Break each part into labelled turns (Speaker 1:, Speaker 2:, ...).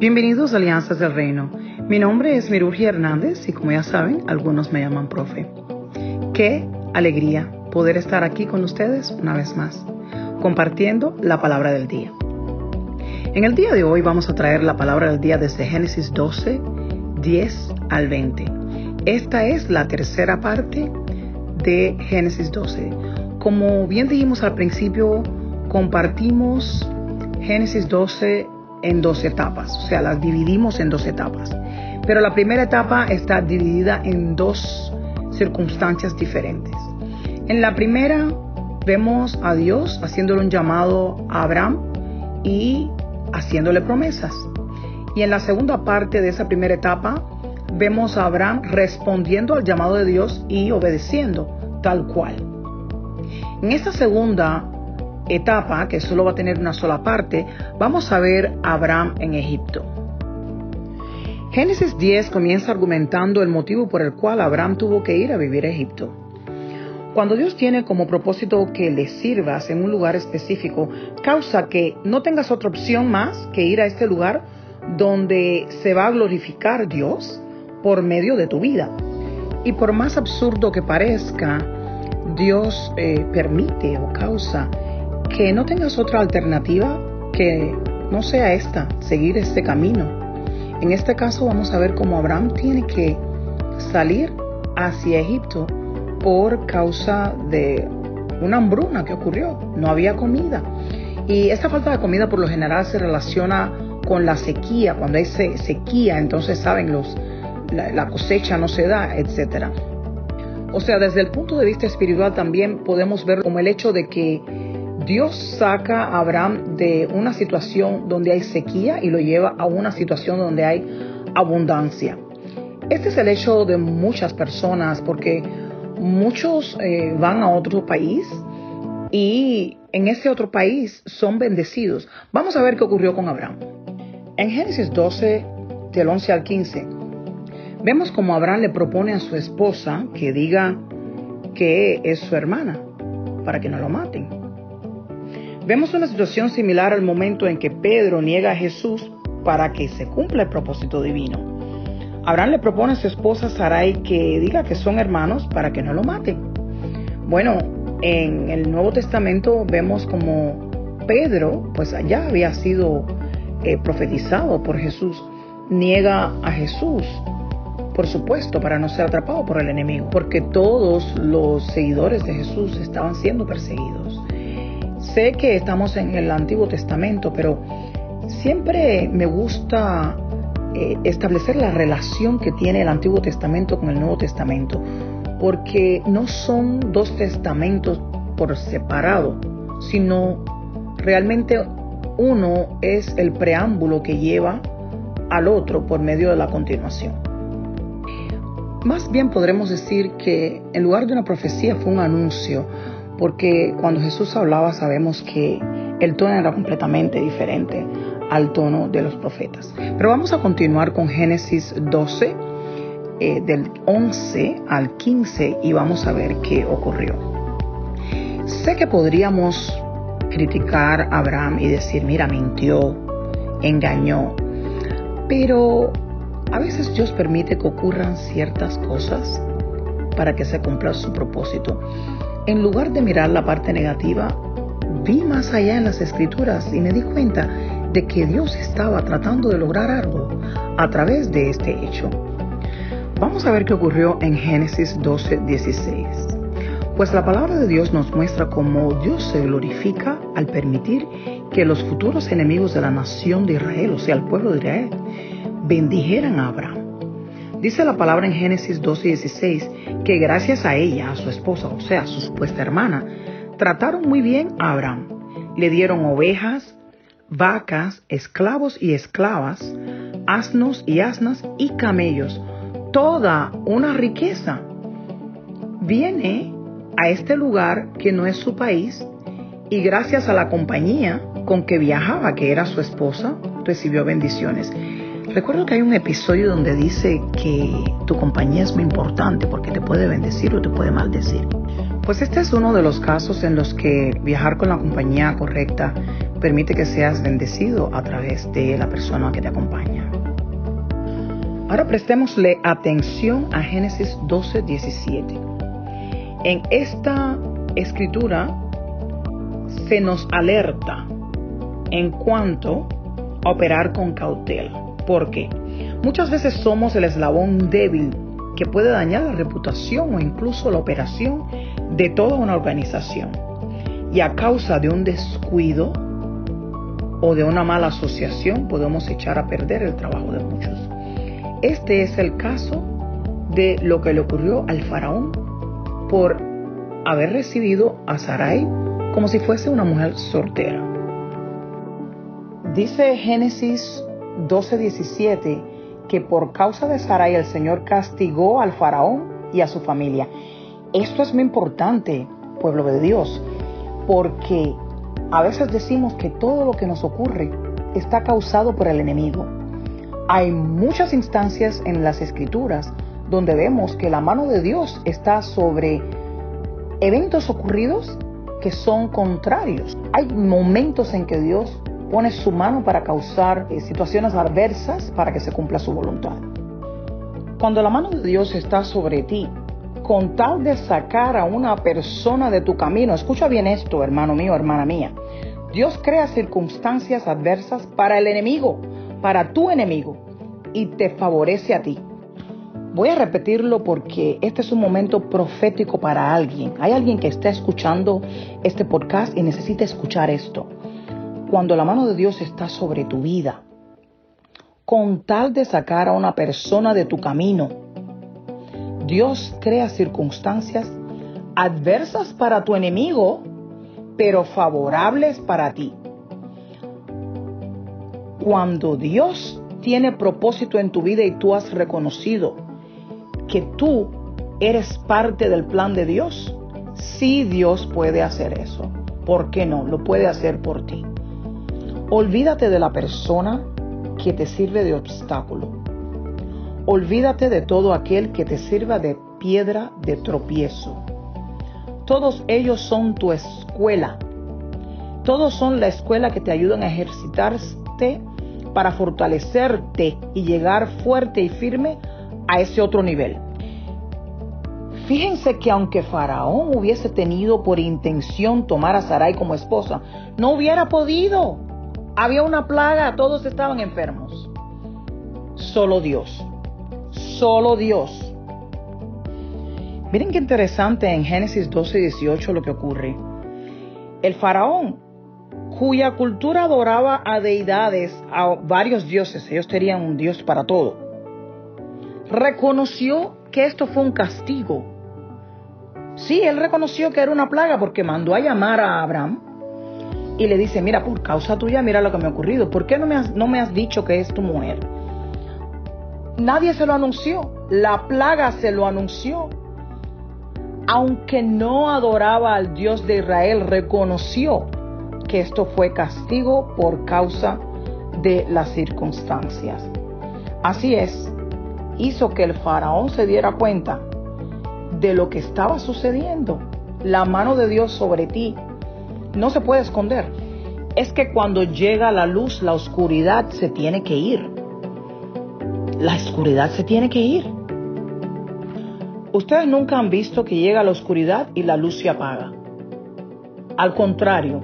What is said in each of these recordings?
Speaker 1: Bienvenidos a Alianzas del Reino. Mi nombre es Mirurgia Hernández y como ya saben, algunos me llaman profe. Qué alegría poder estar aquí con ustedes una vez más, compartiendo la palabra del día. En el día de hoy vamos a traer la palabra del día desde Génesis 12, 10 al 20. Esta es la tercera parte de Génesis 12. Como bien dijimos al principio, compartimos Génesis 12 en dos etapas, o sea, las dividimos en dos etapas. Pero la primera etapa está dividida en dos circunstancias diferentes. En la primera vemos a Dios haciéndole un llamado a Abraham y haciéndole promesas. Y en la segunda parte de esa primera etapa vemos a Abraham respondiendo al llamado de Dios y obedeciendo tal cual. En esta segunda etapa, que solo va a tener una sola parte, vamos a ver a Abraham en Egipto. Génesis 10 comienza argumentando el motivo por el cual Abraham tuvo que ir a vivir a Egipto. Cuando Dios tiene como propósito que le sirvas en un lugar específico, causa que no tengas otra opción más que ir a este lugar donde se va a glorificar Dios por medio de tu vida. Y por más absurdo que parezca, Dios eh, permite o causa que no tengas otra alternativa que no sea esta, seguir este camino. En este caso vamos a ver cómo Abraham tiene que salir hacia Egipto por causa de una hambruna que ocurrió. No había comida. Y esta falta de comida por lo general se relaciona con la sequía. Cuando hay sequía, entonces saben los la, cosecha no se da, etcétera. O sea, desde el punto de vista espiritual también podemos ver como el hecho de que Dios saca a Abraham de una situación donde hay sequía y lo lleva a una situación donde hay abundancia. Este es el hecho de muchas personas porque muchos eh, van a otro país y en ese otro país son bendecidos. Vamos a ver qué ocurrió con Abraham. En Génesis 12, del 11 al 15, vemos como Abraham le propone a su esposa que diga que es su hermana para que no lo maten. Vemos una situación similar al momento en que Pedro niega a Jesús para que se cumpla el propósito divino. Abraham le propone a su esposa Sarai que diga que son hermanos para que no lo maten. Bueno, en el Nuevo Testamento vemos como Pedro, pues ya había sido eh, profetizado por Jesús, niega a Jesús, por supuesto, para no ser atrapado por el enemigo, porque todos los seguidores de Jesús estaban siendo perseguidos. Sé que estamos en el Antiguo Testamento, pero siempre me gusta eh, establecer la relación que tiene el Antiguo Testamento con el Nuevo Testamento, porque no son dos testamentos por separado, sino realmente uno es el preámbulo que lleva al otro por medio de la continuación. Más bien podremos decir que en lugar de una profecía fue un anuncio, porque cuando Jesús hablaba sabemos que el tono era completamente diferente al tono de los profetas. Pero vamos a continuar con Génesis 12, eh, del 11 al 15, y vamos a ver qué ocurrió. Sé que podríamos criticar a Abraham y decir, mira, mintió, engañó, pero a veces Dios permite que ocurran ciertas cosas para que se cumpla su propósito. En lugar de mirar la parte negativa, vi más allá en las escrituras y me di cuenta de que Dios estaba tratando de lograr algo a través de este hecho. Vamos a ver qué ocurrió en Génesis 12, 16. Pues la palabra de Dios nos muestra cómo Dios se glorifica al permitir que los futuros enemigos de la nación de Israel, o sea, el pueblo de Israel, bendijeran a Abraham. Dice la palabra en Génesis 12, 16 que gracias a ella, a su esposa, o sea, a su supuesta hermana, trataron muy bien a Abraham. Le dieron ovejas, vacas, esclavos y esclavas, asnos y asnas y camellos, toda una riqueza. Viene a este lugar que no es su país y gracias a la compañía con que viajaba, que era su esposa, recibió bendiciones. Recuerdo que hay un episodio donde dice que tu compañía es muy importante porque te puede bendecir o te puede maldecir. Pues este es uno de los casos en los que viajar con la compañía correcta permite que seas bendecido a través de la persona que te acompaña. Ahora prestémosle atención a Génesis 12, 17. En esta escritura se nos alerta en cuanto a operar con cautela. ¿Por qué? Muchas veces somos el eslabón débil que puede dañar la reputación o incluso la operación de toda una organización. Y a causa de un descuido o de una mala asociación podemos echar a perder el trabajo de muchos. Este es el caso de lo que le ocurrió al faraón por haber recibido a Sarai como si fuese una mujer soltera. Dice Génesis 12:17 que por causa de Sarai el Señor castigó al faraón y a su familia. Esto es muy importante, pueblo de Dios, porque a veces decimos que todo lo que nos ocurre está causado por el enemigo. Hay muchas instancias en las escrituras donde vemos que la mano de Dios está sobre eventos ocurridos que son contrarios. Hay momentos en que Dios pone su mano para causar eh, situaciones adversas para que se cumpla su voluntad. Cuando la mano de Dios está sobre ti, con tal de sacar a una persona de tu camino, escucha bien esto, hermano mío, hermana mía, Dios crea circunstancias adversas para el enemigo, para tu enemigo, y te favorece a ti. Voy a repetirlo porque este es un momento profético para alguien. Hay alguien que está escuchando este podcast y necesita escuchar esto cuando la mano de Dios está sobre tu vida, con tal de sacar a una persona de tu camino, Dios crea circunstancias adversas para tu enemigo, pero favorables para ti. Cuando Dios tiene propósito en tu vida y tú has reconocido que tú eres parte del plan de Dios, sí Dios puede hacer eso. ¿Por qué no? Lo puede hacer por ti. Olvídate de la persona que te sirve de obstáculo. Olvídate de todo aquel que te sirva de piedra de tropiezo. Todos ellos son tu escuela. Todos son la escuela que te ayudan a ejercitarte para fortalecerte y llegar fuerte y firme a ese otro nivel. Fíjense que aunque Faraón hubiese tenido por intención tomar a Sarai como esposa, no hubiera podido. Había una plaga, todos estaban enfermos. Solo Dios. Solo Dios. Miren qué interesante en Génesis 12 y 18 lo que ocurre. El faraón, cuya cultura adoraba a deidades, a varios dioses, ellos tenían un dios para todo, reconoció que esto fue un castigo. Sí, él reconoció que era una plaga porque mandó a llamar a Abraham y le dice, mira, por causa tuya, mira lo que me ha ocurrido. ¿Por qué no me has, no me has dicho que es tu mujer? Nadie se lo anunció. La plaga se lo anunció. Aunque no adoraba al Dios de Israel, reconoció que esto fue castigo por causa de las circunstancias. Así es, hizo que el faraón se diera cuenta de lo que estaba sucediendo. La mano de Dios sobre ti no se puede esconder. Es que cuando llega la luz, la oscuridad se tiene que ir. La oscuridad se tiene que ir. Ustedes nunca han visto que llega la oscuridad y la luz se apaga. Al contrario,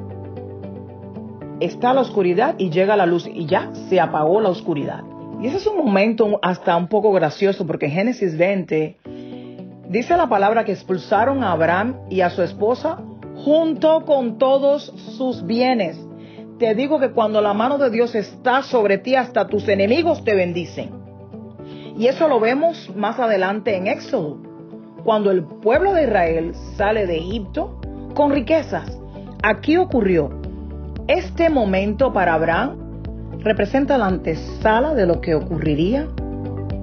Speaker 1: está la oscuridad y llega la luz y ya se apagó la oscuridad. Y ese es un momento hasta un poco gracioso porque en Génesis 20 dice la palabra que expulsaron a Abraham y a su esposa junto con todos sus bienes. Te digo que cuando la mano de Dios está sobre ti, hasta tus enemigos te bendicen. Y eso lo vemos más adelante en Éxodo, cuando el pueblo de Israel sale de Egipto con riquezas. Aquí ocurrió. Este momento para Abraham representa la antesala de lo que ocurriría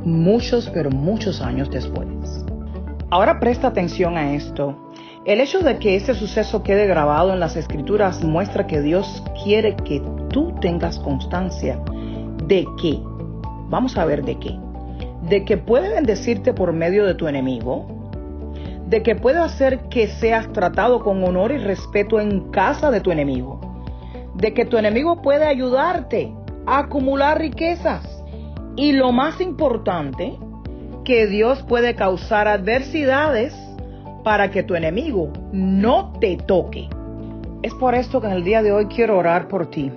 Speaker 1: muchos, pero muchos años después. Ahora presta atención a esto. El hecho de que ese suceso quede grabado en las escrituras muestra que Dios quiere que tú tengas constancia de que, vamos a ver de qué, de que puede bendecirte por medio de tu enemigo, de que puede hacer que seas tratado con honor y respeto en casa de tu enemigo, de que tu enemigo puede ayudarte a acumular riquezas. Y lo más importante, que Dios puede causar adversidades para que tu enemigo no te toque. Es por esto que en el día de hoy quiero orar por ti.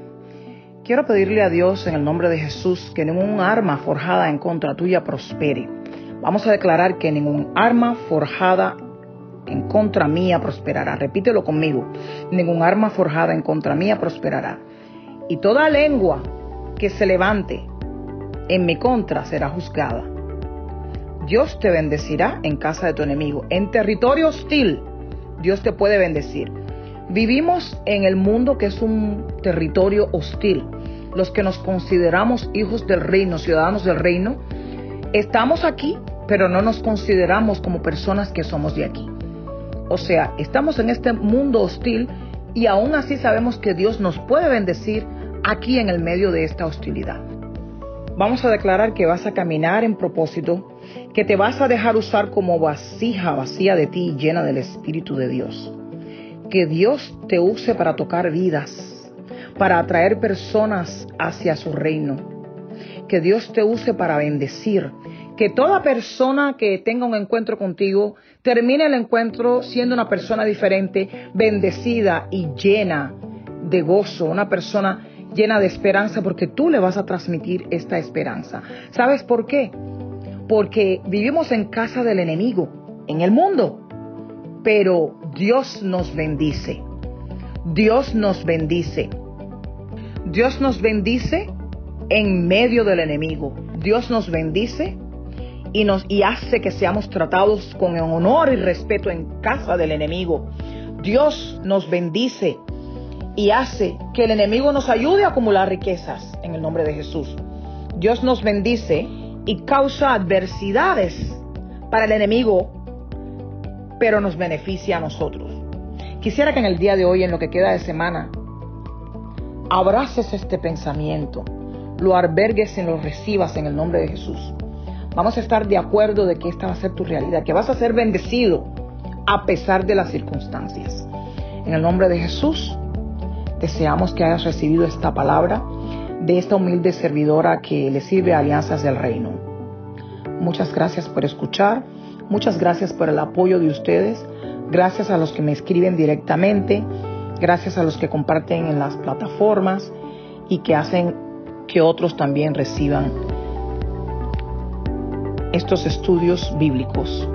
Speaker 1: Quiero pedirle a Dios en el nombre de Jesús que ningún arma forjada en contra tuya prospere. Vamos a declarar que ningún arma forjada en contra mía prosperará. Repítelo conmigo. Ningún arma forjada en contra mía prosperará. Y toda lengua que se levante en mi contra será juzgada. Dios te bendecirá en casa de tu enemigo. En territorio hostil, Dios te puede bendecir. Vivimos en el mundo que es un territorio hostil. Los que nos consideramos hijos del reino, ciudadanos del reino, estamos aquí, pero no nos consideramos como personas que somos de aquí. O sea, estamos en este mundo hostil y aún así sabemos que Dios nos puede bendecir aquí en el medio de esta hostilidad. Vamos a declarar que vas a caminar en propósito, que te vas a dejar usar como vasija vacía de ti llena del Espíritu de Dios que Dios te use para tocar vidas, para atraer personas hacia su reino. Que Dios te use para bendecir. Que toda persona que tenga un encuentro contigo termine el encuentro siendo una persona diferente, bendecida y llena de gozo, una persona llena de esperanza porque tú le vas a transmitir esta esperanza. ¿Sabes por qué? Porque vivimos en casa del enemigo, en el mundo pero Dios nos bendice. Dios nos bendice. Dios nos bendice en medio del enemigo. Dios nos bendice y nos y hace que seamos tratados con honor y respeto en casa del enemigo. Dios nos bendice y hace que el enemigo nos ayude a acumular riquezas en el nombre de Jesús. Dios nos bendice y causa adversidades para el enemigo pero nos beneficia a nosotros. Quisiera que en el día de hoy, en lo que queda de semana, abraces este pensamiento, lo albergues y lo recibas en el nombre de Jesús. Vamos a estar de acuerdo de que esta va a ser tu realidad, que vas a ser bendecido a pesar de las circunstancias. En el nombre de Jesús, deseamos que hayas recibido esta palabra de esta humilde servidora que le sirve a Alianzas del Reino. Muchas gracias por escuchar. Muchas gracias por el apoyo de ustedes. Gracias a los que me escriben directamente. Gracias a los que comparten en las plataformas y que hacen que otros también reciban estos estudios bíblicos.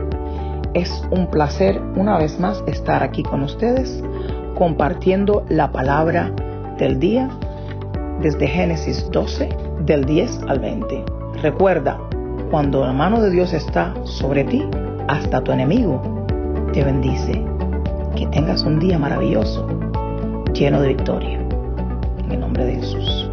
Speaker 1: Es un placer una vez más estar aquí con ustedes compartiendo la palabra del día desde Génesis 12 del 10 al 20. Recuerda, cuando la mano de Dios está sobre ti, hasta tu enemigo te bendice. Que tengas un día maravilloso, lleno de victoria. En el nombre de Jesús.